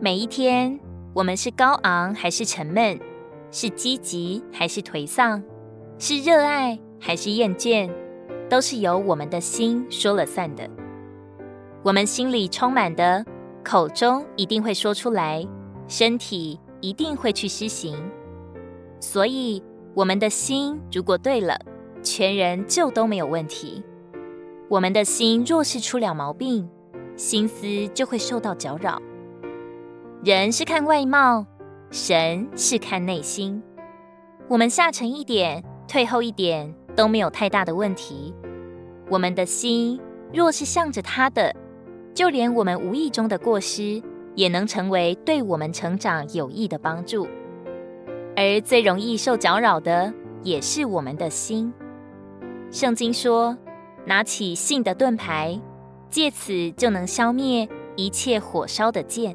每一天，我们是高昂还是沉闷，是积极还是颓丧，是热爱还是厌倦，都是由我们的心说了算的。我们心里充满的，口中一定会说出来，身体一定会去施行。所以，我们的心如果对了，全人就都没有问题。我们的心若是出了毛病，心思就会受到搅扰。人是看外貌，神是看内心。我们下沉一点，退后一点都没有太大的问题。我们的心若是向着他的，就连我们无意中的过失，也能成为对我们成长有益的帮助。而最容易受搅扰的，也是我们的心。圣经说：“拿起信的盾牌。”借此就能消灭一切火烧的箭。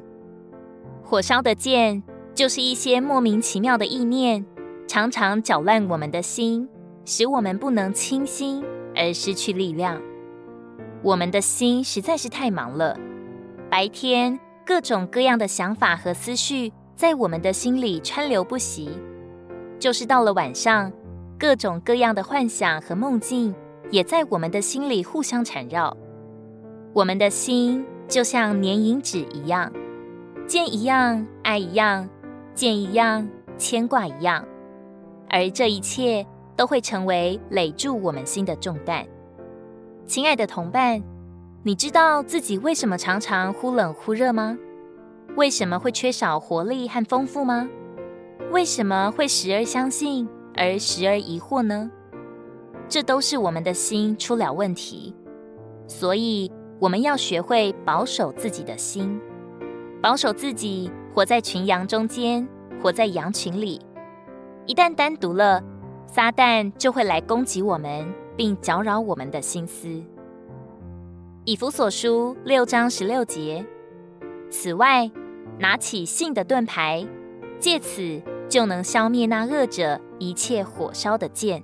火烧的剑就是一些莫名其妙的意念，常常搅乱我们的心，使我们不能清心而失去力量。我们的心实在是太忙了，白天各种各样的想法和思绪在我们的心里川流不息，就是到了晚上，各种各样的幻想和梦境也在我们的心里互相缠绕。我们的心就像粘银纸一样，见一样爱一样，见一样牵挂一样，而这一切都会成为累住我们心的重担。亲爱的同伴，你知道自己为什么常常忽冷忽热吗？为什么会缺少活力和丰富吗？为什么会时而相信而时而疑惑呢？这都是我们的心出了问题，所以。我们要学会保守自己的心，保守自己，活在群羊中间，活在羊群里。一旦单独了，撒旦就会来攻击我们，并搅扰我们的心思。以弗所书六章十六节。此外，拿起信的盾牌，借此就能消灭那恶者一切火烧的箭。